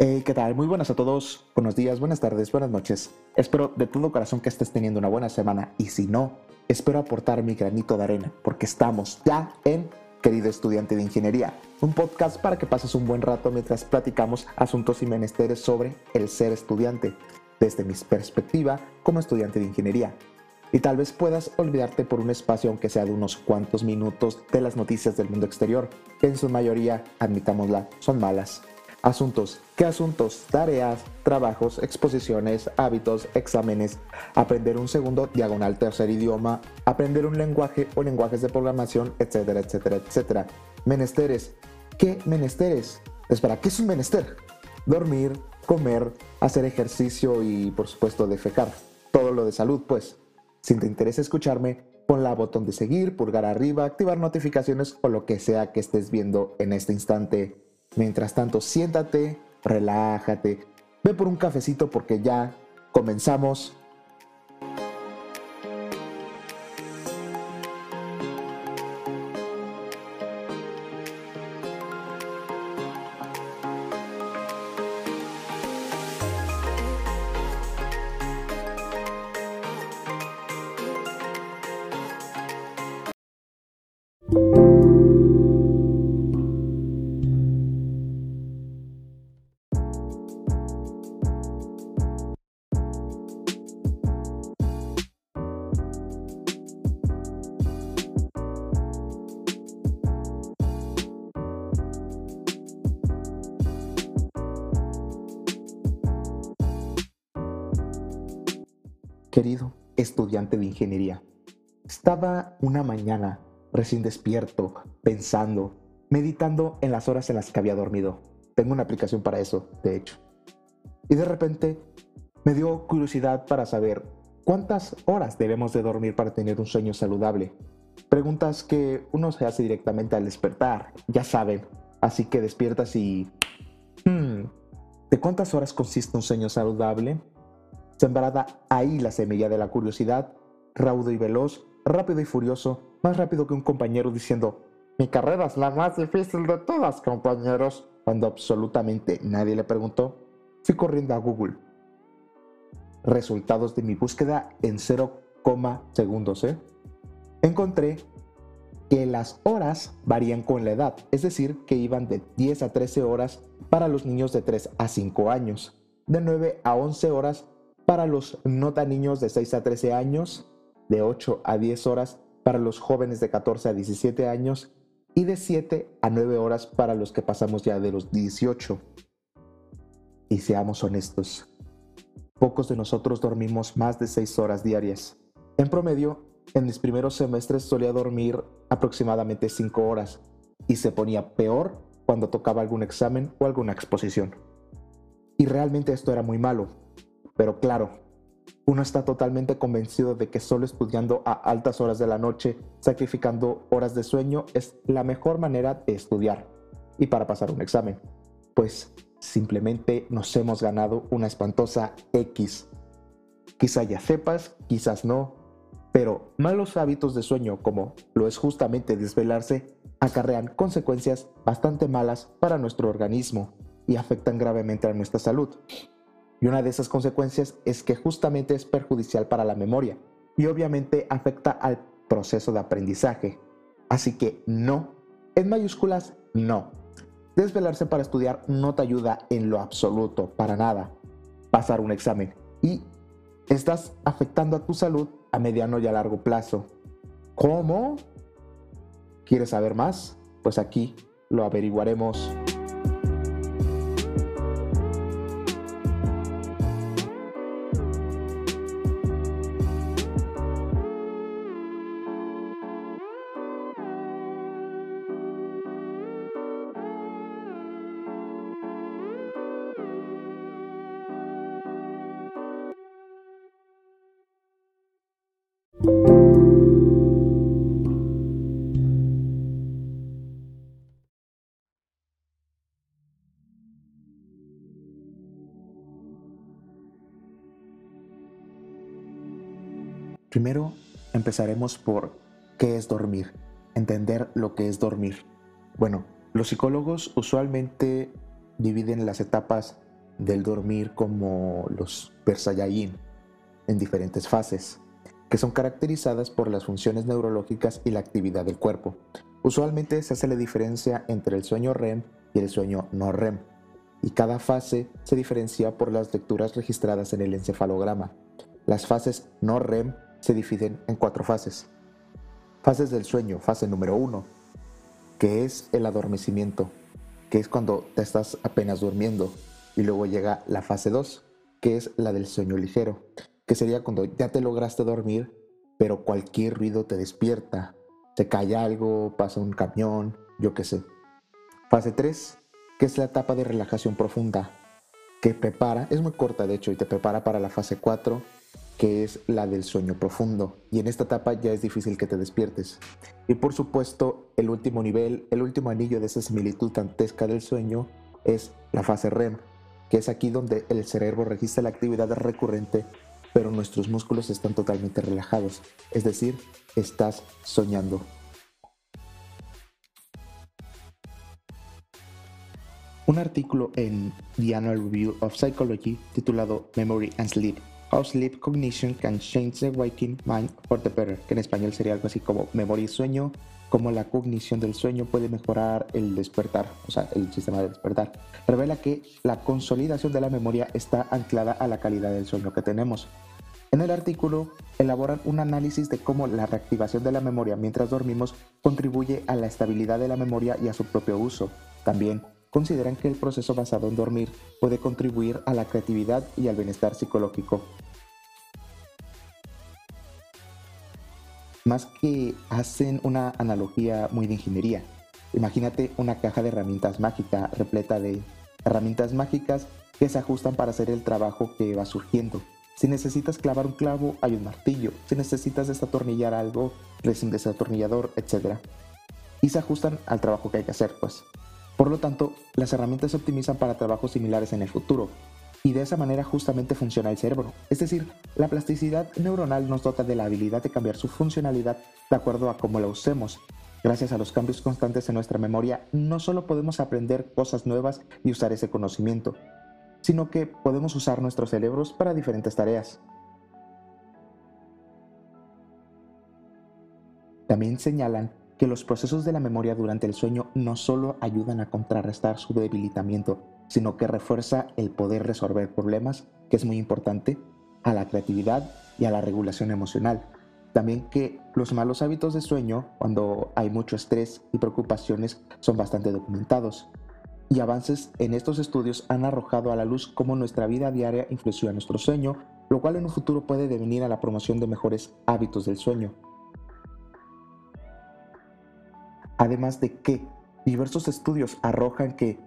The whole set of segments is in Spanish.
Hey, ¿qué tal? Muy buenas a todos. Buenos días, buenas tardes, buenas noches. Espero de todo corazón que estés teniendo una buena semana y si no, espero aportar mi granito de arena porque estamos ya en Querido Estudiante de Ingeniería, un podcast para que pases un buen rato mientras platicamos asuntos y menesteres sobre el ser estudiante, desde mi perspectiva como estudiante de ingeniería. Y tal vez puedas olvidarte por un espacio, aunque sea de unos cuantos minutos, de las noticias del mundo exterior, que en su mayoría, admitámosla, son malas. Asuntos. ¿Qué asuntos? Tareas, trabajos, exposiciones, hábitos, exámenes, aprender un segundo diagonal tercer idioma, aprender un lenguaje o lenguajes de programación, etcétera, etcétera, etcétera. Menesteres. ¿Qué menesteres? Espera, ¿qué es un menester? Dormir, comer, hacer ejercicio y, por supuesto, defecar. Todo lo de salud, pues. Si te interesa escucharme, pon la botón de seguir, pulgar arriba, activar notificaciones o lo que sea que estés viendo en este instante. Mientras tanto, siéntate, relájate, ve por un cafecito porque ya comenzamos Querido estudiante de ingeniería, estaba una mañana recién despierto, pensando, meditando en las horas en las que había dormido. Tengo una aplicación para eso, de hecho. Y de repente me dio curiosidad para saber cuántas horas debemos de dormir para tener un sueño saludable. Preguntas que uno se hace directamente al despertar, ya saben. Así que despiertas y... Hmm, ¿De cuántas horas consiste un sueño saludable? Sembrada ahí la semilla de la curiosidad, raudo y veloz, rápido y furioso, más rápido que un compañero diciendo, mi carrera es la más difícil de todas, compañeros. Cuando absolutamente nadie le preguntó, fui corriendo a Google. Resultados de mi búsqueda en 0, segundos. ¿eh? Encontré que las horas varían con la edad, es decir, que iban de 10 a 13 horas para los niños de 3 a 5 años, de 9 a 11 horas para los no tan niños de 6 a 13 años, de 8 a 10 horas para los jóvenes de 14 a 17 años y de 7 a 9 horas para los que pasamos ya de los 18. Y seamos honestos, pocos de nosotros dormimos más de 6 horas diarias. En promedio, en mis primeros semestres solía dormir aproximadamente 5 horas y se ponía peor cuando tocaba algún examen o alguna exposición. Y realmente esto era muy malo, pero claro, uno está totalmente convencido de que solo estudiando a altas horas de la noche, sacrificando horas de sueño, es la mejor manera de estudiar y para pasar un examen. Pues simplemente nos hemos ganado una espantosa X. Quizá ya sepas, quizás no, pero malos hábitos de sueño como lo es justamente desvelarse acarrean consecuencias bastante malas para nuestro organismo y afectan gravemente a nuestra salud. Y una de esas consecuencias es que justamente es perjudicial para la memoria y obviamente afecta al proceso de aprendizaje. Así que no, en mayúsculas, no. Desvelarse para estudiar no te ayuda en lo absoluto, para nada. Pasar un examen y estás afectando a tu salud a mediano y a largo plazo. ¿Cómo? ¿Quieres saber más? Pues aquí lo averiguaremos. Primero empezaremos por qué es dormir, entender lo que es dormir. Bueno, los psicólogos usualmente dividen las etapas del dormir como los Persayayin en diferentes fases, que son caracterizadas por las funciones neurológicas y la actividad del cuerpo. Usualmente se hace la diferencia entre el sueño REM y el sueño no REM, y cada fase se diferencia por las lecturas registradas en el encefalograma. Las fases no REM se dividen en cuatro fases. Fases del sueño, fase número uno, que es el adormecimiento, que es cuando te estás apenas durmiendo, y luego llega la fase 2, que es la del sueño ligero, que sería cuando ya te lograste dormir, pero cualquier ruido te despierta, te cae algo, pasa un camión, yo qué sé. Fase 3, que es la etapa de relajación profunda, que prepara, es muy corta de hecho, y te prepara para la fase 4, que es la del sueño profundo. Y en esta etapa ya es difícil que te despiertes. Y por supuesto, el último nivel, el último anillo de esa similitud dantesca del sueño es la fase REM, que es aquí donde el cerebro registra la actividad recurrente, pero nuestros músculos están totalmente relajados. Es decir, estás soñando. Un artículo en The Annual Review of Psychology titulado Memory and Sleep How Sleep Cognition Can Change the Waking Mind for the Better, que en español sería algo así como memoria y sueño, cómo la cognición del sueño puede mejorar el despertar, o sea, el sistema de despertar. Revela que la consolidación de la memoria está anclada a la calidad del sueño que tenemos. En el artículo elaboran un análisis de cómo la reactivación de la memoria mientras dormimos contribuye a la estabilidad de la memoria y a su propio uso. También consideran que el proceso basado en dormir puede contribuir a la creatividad y al bienestar psicológico. Más que hacen una analogía muy de ingeniería. Imagínate una caja de herramientas mágica repleta de herramientas mágicas que se ajustan para hacer el trabajo que va surgiendo. Si necesitas clavar un clavo, hay un martillo. Si necesitas desatornillar algo, un desatornillador, etc. Y se ajustan al trabajo que hay que hacer, pues. Por lo tanto, las herramientas se optimizan para trabajos similares en el futuro, y de esa manera justamente funciona el cerebro. Es decir, la plasticidad neuronal nos dota de la habilidad de cambiar su funcionalidad de acuerdo a cómo la usemos. Gracias a los cambios constantes en nuestra memoria, no solo podemos aprender cosas nuevas y usar ese conocimiento, sino que podemos usar nuestros cerebros para diferentes tareas. También señalan que los procesos de la memoria durante el sueño no solo ayudan a contrarrestar su debilitamiento, sino que refuerza el poder resolver problemas, que es muy importante, a la creatividad y a la regulación emocional. También que los malos hábitos de sueño, cuando hay mucho estrés y preocupaciones, son bastante documentados. Y avances en estos estudios han arrojado a la luz cómo nuestra vida diaria influye en nuestro sueño, lo cual en un futuro puede devenir a la promoción de mejores hábitos del sueño. Además de que diversos estudios arrojan que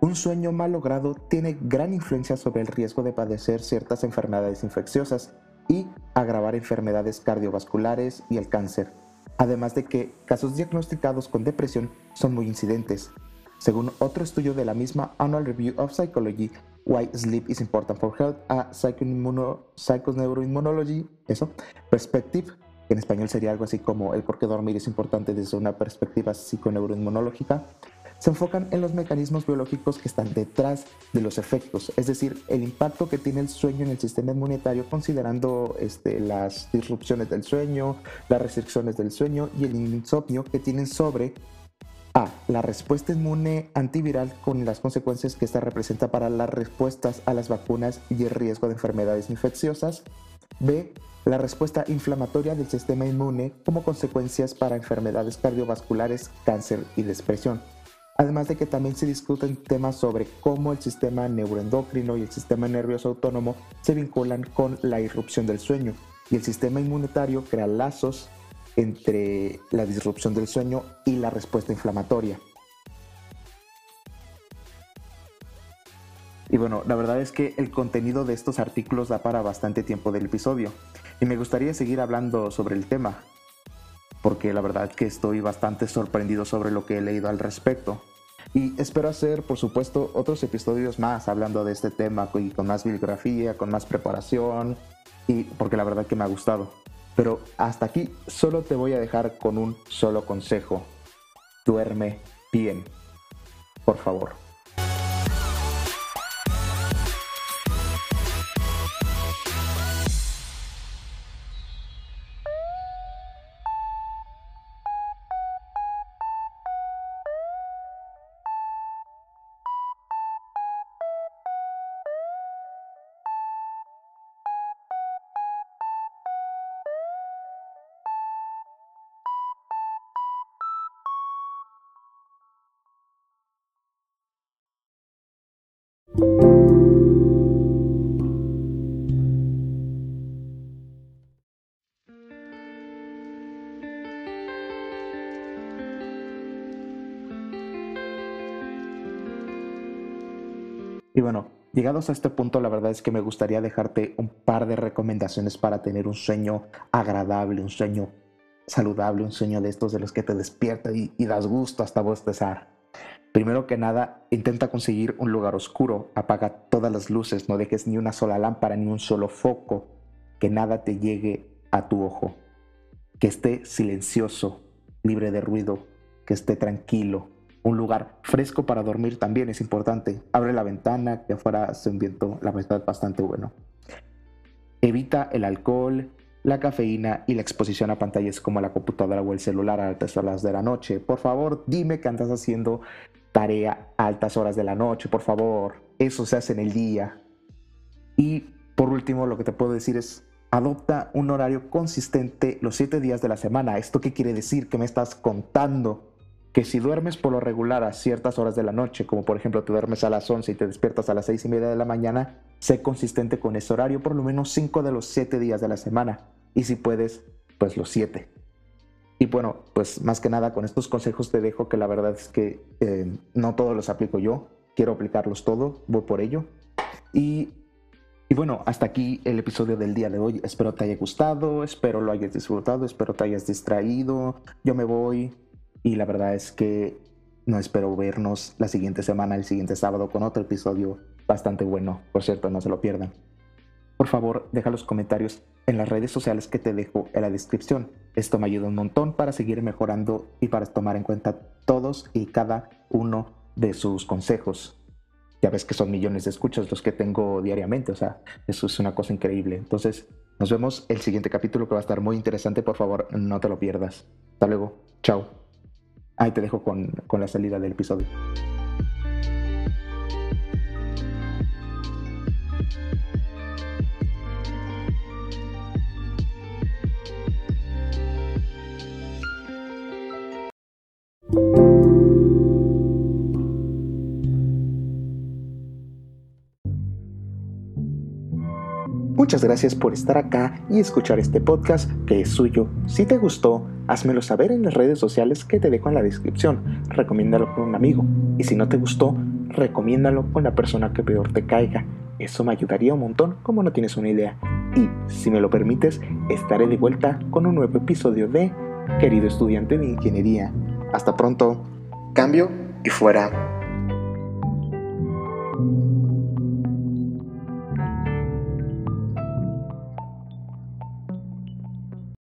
un sueño mal logrado tiene gran influencia sobre el riesgo de padecer ciertas enfermedades infecciosas y agravar enfermedades cardiovasculares y el cáncer. Además de que casos diagnosticados con depresión son muy incidentes. Según otro estudio de la misma Annual Review of Psychology, Why Sleep is Important for Health, a Psychoneuroimmunology, eso, Perspective, en español sería algo así como el por qué dormir es importante desde una perspectiva psiconeuroinmunológica, se enfocan en los mecanismos biológicos que están detrás de los efectos, es decir, el impacto que tiene el sueño en el sistema inmunitario considerando este, las disrupciones del sueño, las restricciones del sueño y el insomnio que tienen sobre a. La respuesta inmune antiviral con las consecuencias que esta representa para las respuestas a las vacunas y el riesgo de enfermedades infecciosas. B la respuesta inflamatoria del sistema inmune como consecuencias para enfermedades cardiovasculares, cáncer y depresión. Además de que también se discuten temas sobre cómo el sistema neuroendocrino y el sistema nervioso autónomo se vinculan con la irrupción del sueño y el sistema inmunitario crea lazos entre la disrupción del sueño y la respuesta inflamatoria. Y bueno, la verdad es que el contenido de estos artículos da para bastante tiempo del episodio. Y me gustaría seguir hablando sobre el tema, porque la verdad es que estoy bastante sorprendido sobre lo que he leído al respecto. Y espero hacer, por supuesto, otros episodios más hablando de este tema y con más bibliografía, con más preparación, y porque la verdad que me ha gustado. Pero hasta aquí solo te voy a dejar con un solo consejo. Duerme bien. Por favor. Y bueno, llegados a este punto, la verdad es que me gustaría dejarte un par de recomendaciones para tener un sueño agradable, un sueño saludable, un sueño de estos de los que te despierta y, das gusto hasta bostezar. Primero que nada, intenta conseguir un lugar oscuro, apaga todas las luces, no dejes ni una sola lámpara ni un solo foco, que nada te llegue a tu ojo, que esté silencioso, libre de ruido, que esté tranquilo. Un lugar fresco para dormir también es importante. Abre la ventana, que afuera hace un viento, la verdad, bastante bueno. Evita el alcohol, la cafeína y la exposición a pantallas como la computadora o el celular a altas horas de la noche. Por favor, dime que andas haciendo tarea a altas horas de la noche, por favor. Eso se hace en el día. Y por último, lo que te puedo decir es, adopta un horario consistente los siete días de la semana. ¿Esto qué quiere decir? Que me estás contando? Que si duermes por lo regular a ciertas horas de la noche, como por ejemplo te duermes a las 11 y te despiertas a las seis y media de la mañana, sé consistente con ese horario por lo menos cinco de los siete días de la semana. Y si puedes, pues los siete. Y bueno, pues más que nada con estos consejos te dejo que la verdad es que eh, no todos los aplico yo, quiero aplicarlos todos, voy por ello. Y, y bueno, hasta aquí el episodio del día de hoy. Espero te haya gustado, espero lo hayas disfrutado, espero te hayas distraído. Yo me voy y la verdad es que no espero vernos la siguiente semana, el siguiente sábado, con otro episodio bastante bueno. Por cierto, no se lo pierdan. Por favor, deja los comentarios en las redes sociales que te dejo en la descripción. Esto me ayuda un montón para seguir mejorando y para tomar en cuenta todos y cada uno de sus consejos. Ya ves que son millones de escuchas los que tengo diariamente, o sea, eso es una cosa increíble. Entonces, nos vemos el siguiente capítulo que va a estar muy interesante, por favor, no te lo pierdas. Hasta luego, chao. Ahí te dejo con, con la salida del episodio. Muchas gracias por estar acá y escuchar este podcast que es suyo. Si te gustó, házmelo saber en las redes sociales que te dejo en la descripción. Recomiéndalo con un amigo. Y si no te gustó, recomiéndalo con la persona que peor te caiga. Eso me ayudaría un montón como no tienes una idea. Y si me lo permites, estaré de vuelta con un nuevo episodio de Querido estudiante de ingeniería. Hasta pronto. Cambio y fuera.